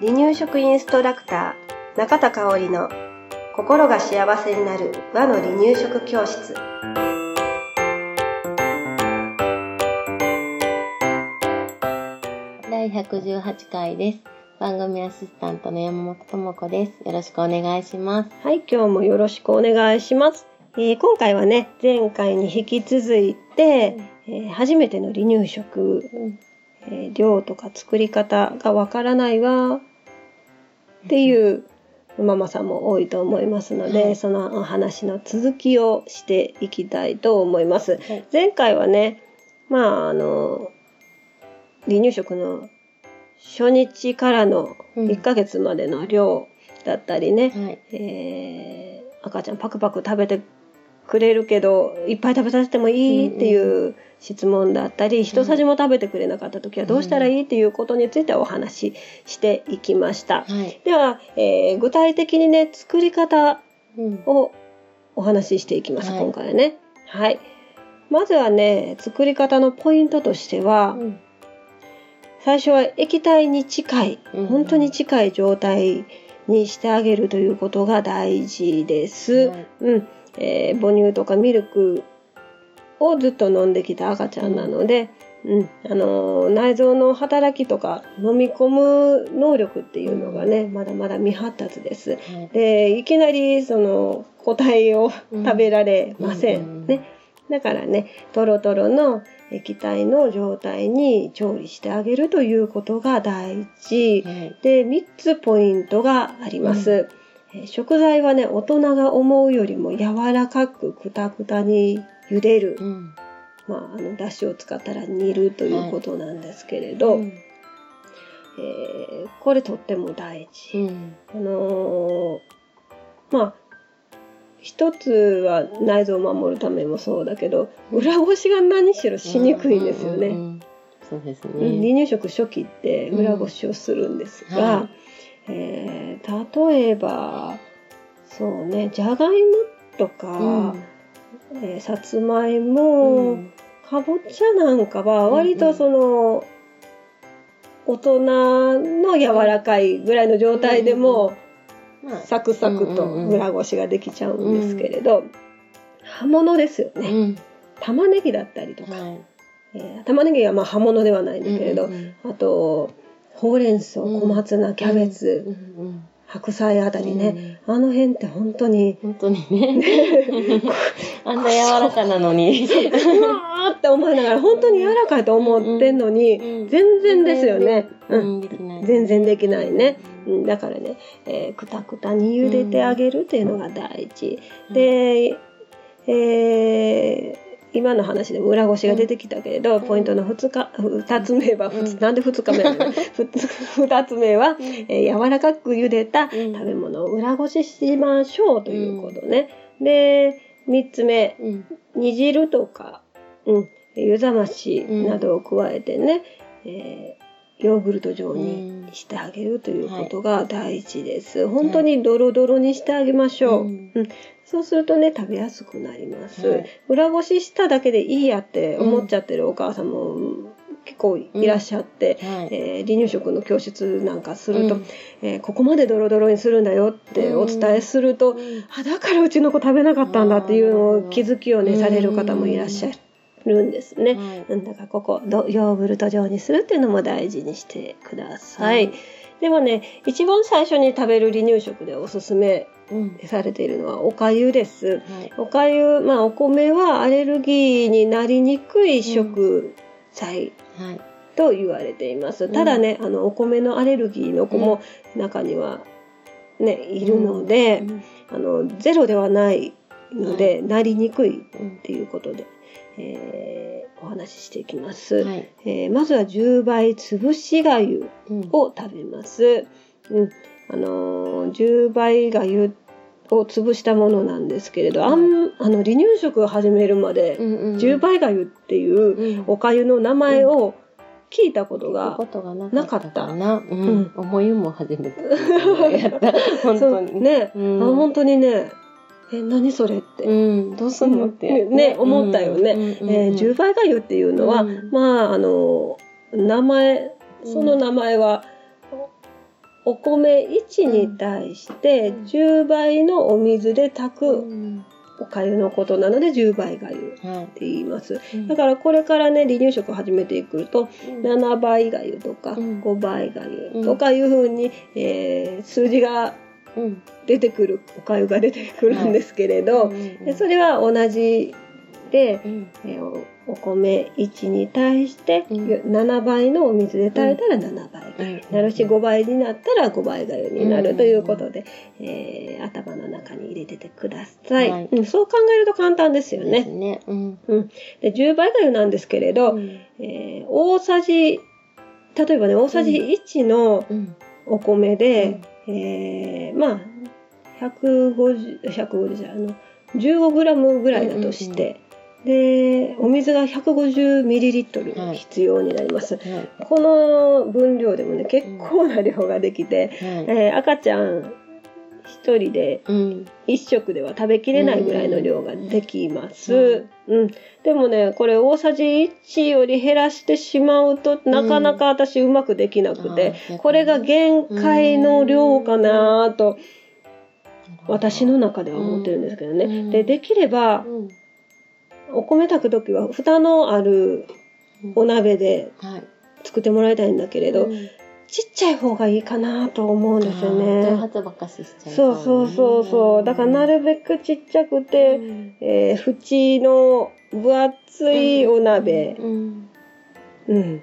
離乳食インストラクター中田香織の心が幸せになる和の離乳食教室第118回です。番組アシスタントの山本智子です。よろしくお願いします。はい今日もよろしくお願いします、えー今回はね前回に引き続いて、えー初めての離乳食、えー量とか作り方がわからないわっていうママさんも多いと思いますので、はいそのお話の続きをしていきたいと思います。はい前回はねまああの離乳食の初日からのうん1ヶ月までの量だったりね、はい。えー赤ちゃんパクパク食べてくれるけどいっぱい食べさせてもいいっていう質問だったり、一さじも食べてくれなかった時はどうしたらいいっていうことについてお話ししていきました。はい。では、えー具体的にね作り方うん。をお話ししていきます、はい今回はね。はい。まずはね作り方のポイントとしては、うん最初は液体に近い、うん本当に近い状態にしてあげるということが大事です。はいうん、えー母乳とかミルクをずっと飲んできた赤ちゃんなので、うん、あのー内臓の働きとか飲み込む能力っていうのがね、まだまだ未発達です。はい。で、いきなりその個体をうん食べられません。うんね。だからね、トロトロの液体の状態に調理してあげるということが大事。はい。で、3つポイントがあります。えー食材はね、大人が思うよりも柔らかくくたくたに茹でる。うん。まあ、あの、だしを使ったら煮るということなんですけれど、うんえーこれとっても大事。うん。あのーまあ、一つは内臓を守るためもそうだけど、裏ごしが何しろしにくいんですよね。うんうんうんそうですうん離ね。乳食初期って裏ごしをするんですが、うんはいえー例えばそうねじゃがいもとか、えーさつまいも、うん。かぼちゃなんかは割とその、大人の柔らかいぐらいの状態でも、まあサクサクと裏ごしができちゃうんですけれど、葉物ですよね、うん。玉ねぎだったりとか、はい。えー玉ねぎはまあ葉物ではないんだけれど、あとほうれん草うん。小松菜キャベツ、白菜あたりね、あの辺って本当に本当にね。あんな柔らかなのに。うわーって思いながら本当に柔らかいと思ってんのに、うん全然ですよね、ううん。全然できないね。うん、だからね、えーくたくたに茹でてあげるっていうのが大事。うんで、えー今の話でも裏ごしが出てきたけれど、ポイントの2日、2つ目は、うん。なんで2日目なの ?2 つ目は、えー柔らかく茹でた食べ物を裏ごししましょうということね。で、3つ目、うん。煮汁とか、うん、湯冷ましなどを加えてね、えーヨーグルト状にしてあげるということが大事です。本当にドロドロにしてあげましょう。うん。うん。そうするとね、食べやすくなります。はい。裏ごししただけでいいやって思っちゃってるお母さんも結構いらっしゃって、はい。えー離乳食の教室なんかすると、うん。えーここまでドロドロにするんだよってお伝えすると、うん。あだからうちの子食べなかったんだっていうのを気づきをねうんされる方もいらっしゃるんですね。はいうんだからここどヨーグルト状にするっていうのも大事にしてください。はいでもね一番最初に食べる離乳食でおすすめうん。されているのはおかゆです。はい。おかゆまあお米はアレルギーになりにくい食材はい。と言われています。うんただね、あのお米のアレルギーの子も中にはねいるので、うんあのゼロではないので、なりにくいっうんていうことで、えーお話ししていきます。はい。えーまずは10倍潰しがゆうんを食べます。うん、あのー10倍がゆを潰したものなんですけれど、あんあの離乳食を始めるまで、うんうん10倍がゆっていううんおかゆの名前を聞いたことが、なかったかな。ううんん。思いも初めて。やった。本当に。ね、うんあ本当にねえ何それって、うん。どうすんのって。ねね思ったよね。えー10倍がゆっていうのは、うん。まああの名前、その名前は、お米1に対して10倍のお水で炊くうん。お粥のことなので10倍粥ってはい言います。うん。だからこれからね離乳食を始めていくと7倍粥とかうん。5倍粥とかいうふうに、えー数字がうん出てくるお粥が出てくるんですけれど、うんでそれは同じで、うん。えーおお米1に対してうん。7倍のお水で炊いたら7倍。粥になるし5倍になったら5倍粥になるということで、えー頭の中に入れててください、はい。うんそう考えると簡単ですよね。ね。うん。で10倍粥なんですけれど、うん。えー大さじ例えばね大さじ1のうん。お米で、えーまあ150 150じゃあの 15g ぐらいだとして、でお水が 150ml はい必要になります、はい。この分量でもね結構な量ができて、はい。えー赤ちゃん一人でうん。一食では食べきれないぐらいの量ができます。うん。でもね、これ大さじ1より減らしてしまうとなかなか私うまくできなくて、あーこれが限界の量かなと私の中では思ってるんですけどね。うんで、できればうん。お米炊くときは蓋のあるお鍋ではい。作ってもらいたいんだけれど、うんちっちゃい方がいいかなと思うんですよね。そうそうそうそう。だからなるべくちっちゃくて、うんえー縁の分厚いお鍋。うん。うん。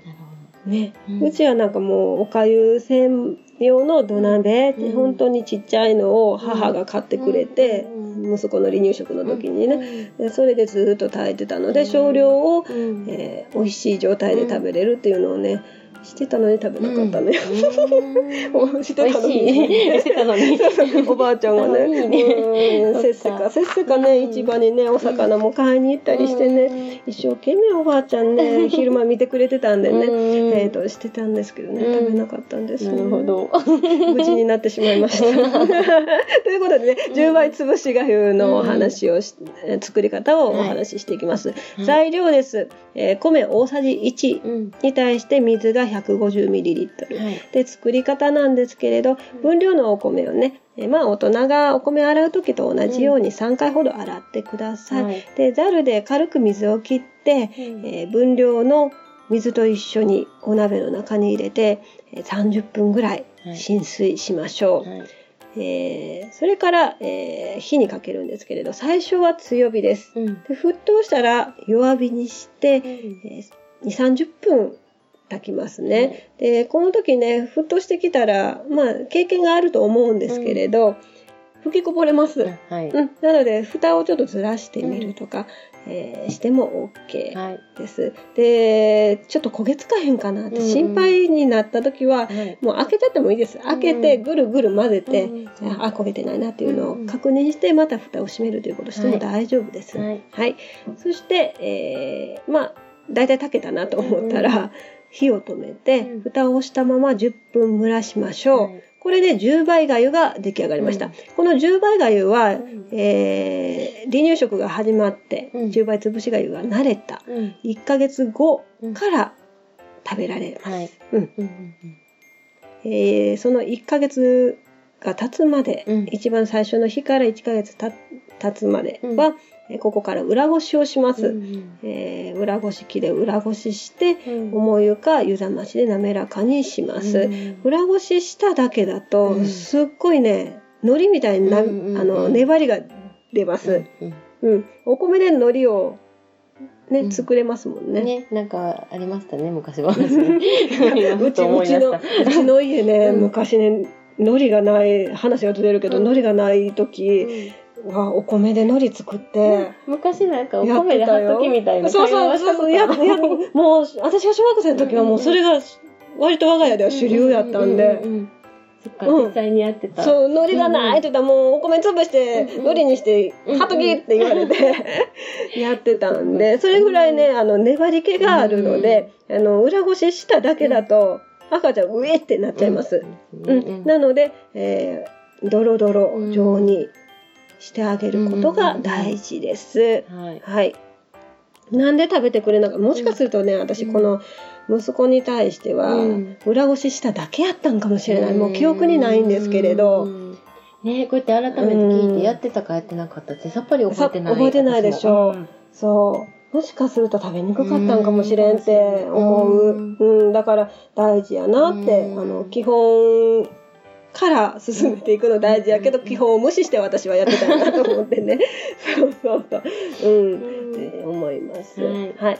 ね。うんうちはなんかもう、おかゆ専用の土鍋、うん本当にちっちゃいのを母が買ってくれて、うん息子の離乳食の。時にね。ね。でそれでずっと炊いてたので、うん少量を、うん。えー美味しい状態で食べれるっていうのをね、してたのに食べなかったのよ。うん してたのに。してたのに。おばあちゃんがね、せっせかせっせかね、うん市場にね、お魚も買いに行ったりしてね、一生懸命おばあちゃんね、昼間見てくれてたんでね、うんえっと、してたんですけどね、うん食べなかったんですなるほ。ど。無事になってしまいました。ということでね、10倍潰しがゆのお話をし、え作り方をお話ししていきます。い材料です。えー米大さじ1うん。に対して水が 150ml。はい。で作り方なんですけれど分量のお米をね、えーまあ大人がお米洗う時と同じように3回ほど洗ってください。はいでざるで軽く水を切って、えー分量の水と一緒にお鍋の中に入れてえー30分ぐらいはい浸水しましょう。はい。えーそれから、えー火にかけるんですけれど最初は強火です。うん。で沸騰したら弱火にして、えー2、30分炊きますね。で、この時ね、沸騰してきたら、まあ、経験があると思うんですけれど、吹きこぼれます。うんはい。うん、なので、蓋をちょっとずらしてみるとか、えーしても OK はい。です。で、ちょっと焦げつかへんかなって心配になった時は、はい。もう開けちゃってもいいです。開けて、うんぐるぐる混ぜて、うんあ、焦げてないなっていうのを確認して、また蓋を閉めるということをしてもはい大丈夫です。はい。はい。そして、えーまあ、だいたい炊けたなと思ったら、火を止めて、うん。蓋をしたまま10分蒸らしましょう。はいこれで10倍粥が出来上がりました。うん。この10倍粥は、うん。えー離乳食が始まって、うん。10倍潰し粥が慣れたうん。1ヶ月後うん。から食べられます。えーその1ヶ月が経つまで、うん。一番最初の日から1ヶ月た経つまでは、えーここから裏ごしをします。うんえー裏ごし器で裏ごしして、うん重湯か湯冷ましで滑らかにします。うん裏ごししただけだと、うんすっごいね、海苔みたいにな、うんうんうんあの、粘りが出ます。うんうん。お米で海苔を、ね、うん作れますもんね。ね、なんかありましたね、昔は。ううち、うちの、うちの家ね、うん昔ね、海苔がない、話がずれるけど、うん海苔がない時は、お米で海苔作って、昔なんかお米で貼ってたよときみたいなそうそうそうそう、や、や、もう、私が小学生の時はもうそれが、割と我が家では主流やったんで、うううんそっか、うん。実際にやってた。そう、海苔がないって言ったらもうお米潰して、うんうん。海苔にして、うんはっときって言われて、やってたんで、それぐらいね、あの、粘り気があるので、あの、裏ごししただけだと、赤ちゃん、うえってなっちゃいます。ううんん。なので、えー、ドロドロ状にしてあげることが大事です。はい。はい。なんで食べてくれなかったもしかするとね、私この息子に対してはうん裏ごししただけやったんかもしれない。もう記憶にないんですけれど。うん。ねこうやって改めて聞いてやってたかやってなかったってさっぱり覚えてない。さ覚えてないでしょ私もそう。もしかすると食べにくかったんかもしれんって思う。うんうん、だから大事やなって、うんあの、基本から進めていくの大事やけど、うん基本を無視して私はやってたんだと思ってね。そうそうそう。うん。うん思います。はいはい。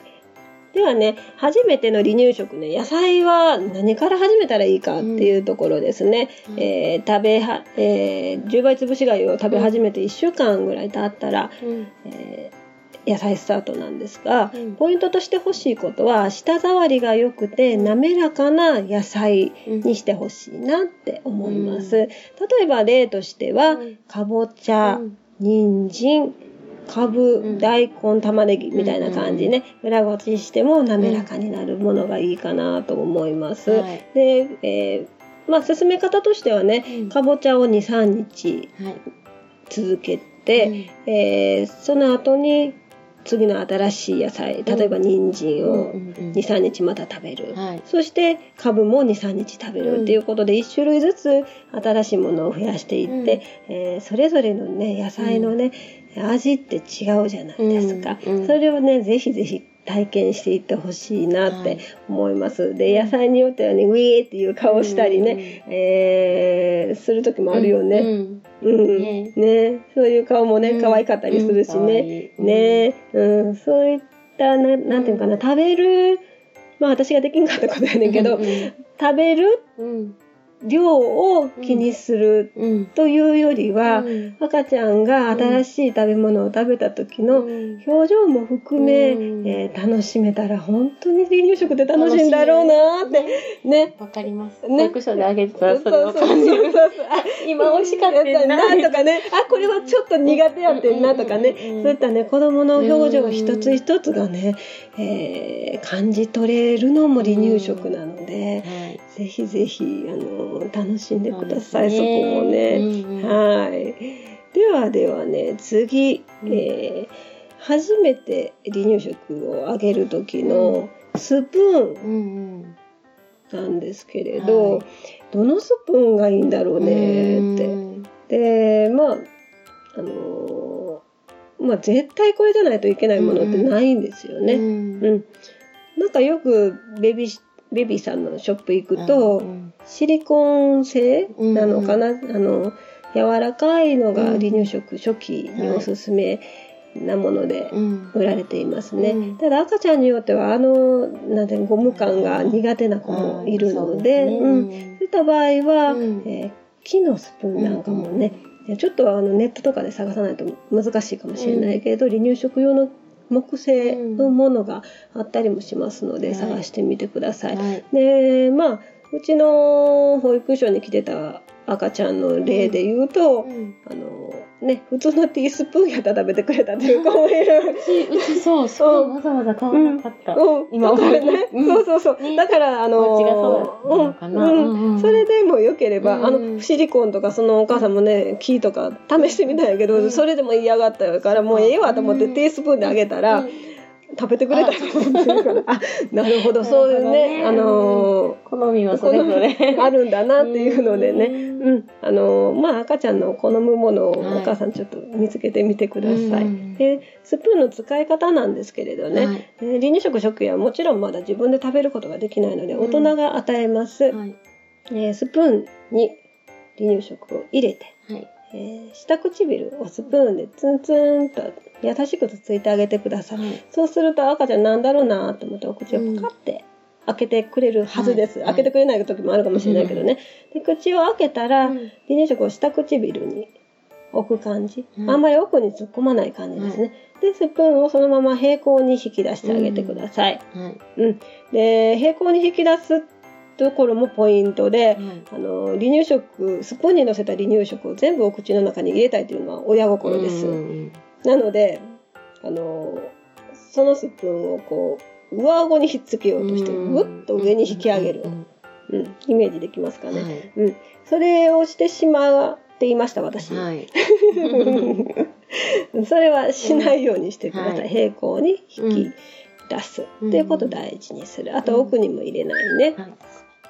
ではね、初めての離乳食ね、野菜は何から始めたらいいかっていうところですね。うんえー食べは、えー10倍潰し貝を食べ始めて1週間ぐらい経ったら、うんえー野菜スタートなんですが、うん。ポイントとして欲しいことは舌触りが良くて滑らかな野菜にしてほしいなって思います、うん例えば例としては、うん。かぼちゃ、うん。人参かぶ、ん。大根玉ねぎみたいな感じね、裏ごししても滑らかになるものがいいかなと思います、はい。で、えーまあ進め方としてはねうん。かぼちゃを23日はい。続けて、えーその後に次の新しい野菜例えば人参うんをうんうん。23日また食べる、はい。そして株も23日食べるっていうことで1種類ずつ新しいものを増やしていって、えーそれぞれのね野菜のね、味って違うじゃないですか、うんうん。それをねぜひぜひ体験していってほしいなってはい。思います、で野菜によってはねウィーっていう顔したりね、えーする時もあるよね、うんうんね。ね。そういう顔もね、うん。可愛かったりするしうんね。い。ね。うん、そういったな、なんていうかな、食べる、まあ私ができんかったことやねんけど、うんうん。食べるうん量を気にするうん。というよりは、うん。赤ちゃんが新しい食べ物を食べた時のうん。表情も含め、うん。えー楽しめたら本当に離乳食って楽しいんだろうなーって。ね。わかります。ね。保育所であげてたらそれをそうそう。感じる。今美味しかったよななとかね、あ、これはちょっと苦手やってんなとかね、そういったね、子供の表情一つ一つがね、えー感じ取れるのも離乳食なので、はい。ぜひぜひ、あの、楽しんでください、そこもね。うんうん。はい。ではではね、次、うん。えー初めて離乳食をあげる時のスプーンうんなんですけれど、はい。どのスプーンがいいんだろううんねって。うん。でまああのーまあ絶対これじゃないといけないものってないんですよね。ううん。んなんかよくベビーベビーさんのショップ行くと、うんシリコン製なのかな、あの柔らかいのが離乳食初期におすすめなものでうん。売られていますね。うん。ただ赤ちゃんによってはあのなんてゴム感が苦手な子もいるので、うん。うん。そうねいった場合は、うん。えー木のスプーンなんかもね、ちょっとあのネットとかで探さないと難しいかもしれないけれど、離乳食用の木製のものがあったりもしますので、はい。探してみてください。でまあうちの保育所に来てた赤ちゃんの例で言うと、うん。あのね普通のティースプーンやったら食べてくれたっていう子もいる。うちうちそうそうわざわざ買わなかった。うん、今だからね、うん。そうそうそう、ね。だからあのお家がそれでもよければ、うんあのシリコンとかそのお母さんもね木とか試してみたんやけど、うん。それでも嫌がったからもうええわと思ってうん。ティースプーンであげたら、うん食べてくれたら。あなるほど。そういうね。あなるほどの好みはそれぞれ。あるんだなっていうのでね、ううん。ん、あのまあ赤ちゃんの好むものをおはい母さんちょっと見つけてみてください。うん。でスプーンの使い方なんですけれどね、はい。えー離乳食食塩はもちろんまだ自分で食べることができないのでうん。大人が与えます、はい。えースプーンに離乳食を入れて、はいえー下唇をスプーンでツンツンと優しくつついてあげてください、はい。そうすると赤ちゃんなんだろうなと思ってお口をパカって開けてくれるはずです、はい。開けてくれない時もあるかもしれないけどね、で口を開けたら、うん。離乳食を下唇に置く感じ、うん。あんまり奥に突っ込まない感じですね、でスプーンをそのまま平行に引き出してあげてください、はい。うん。で平行に引き出すところもポイントで、はいあの離乳食スプーンに乗せた離乳食を全部お口の中に入れたいというのは親心です、うんなのであのそのスプーンをこう上顎にひっつけようとしてうん。ぐっと上に引き上げる、うんうん、イメージできますかね、はい。うん、それをしてしまっていました私、はい。それはしないようにしてください。うん。はい。平行に引き出す、うん。っていうことを大事にする。あと奥にも入れないね。はい。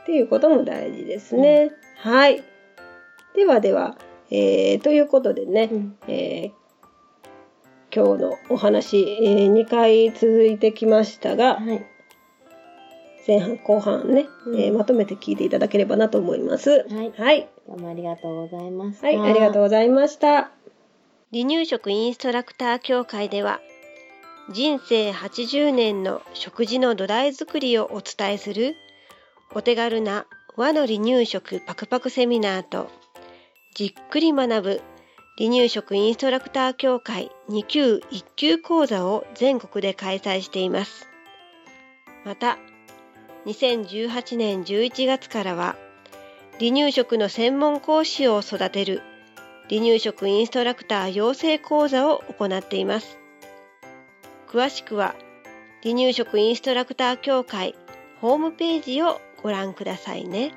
っていうことも大事ですね。はい。ではでは、えー、ということでね、うんえー今日のお話、え2回続いてきましたが、はい。前半後半ね、うんえーまとめて聞いていただければなと思います。はいはい。どうもありがとうございました。はい、ありがとうございました。離乳食インストラクター協会では、人生80年の食事の土台作りをお伝えする、お手軽な和の離乳食パクパクセミナーと、じっくり学ぶ離乳食インストラクター協会2級1級講座を全国で開催しています。また、2018年11月からは、離乳食の専門講師を育てる離乳食インストラクター養成講座を行っています。詳しくは離乳食インストラクター協会ホームページをご覧くださいね。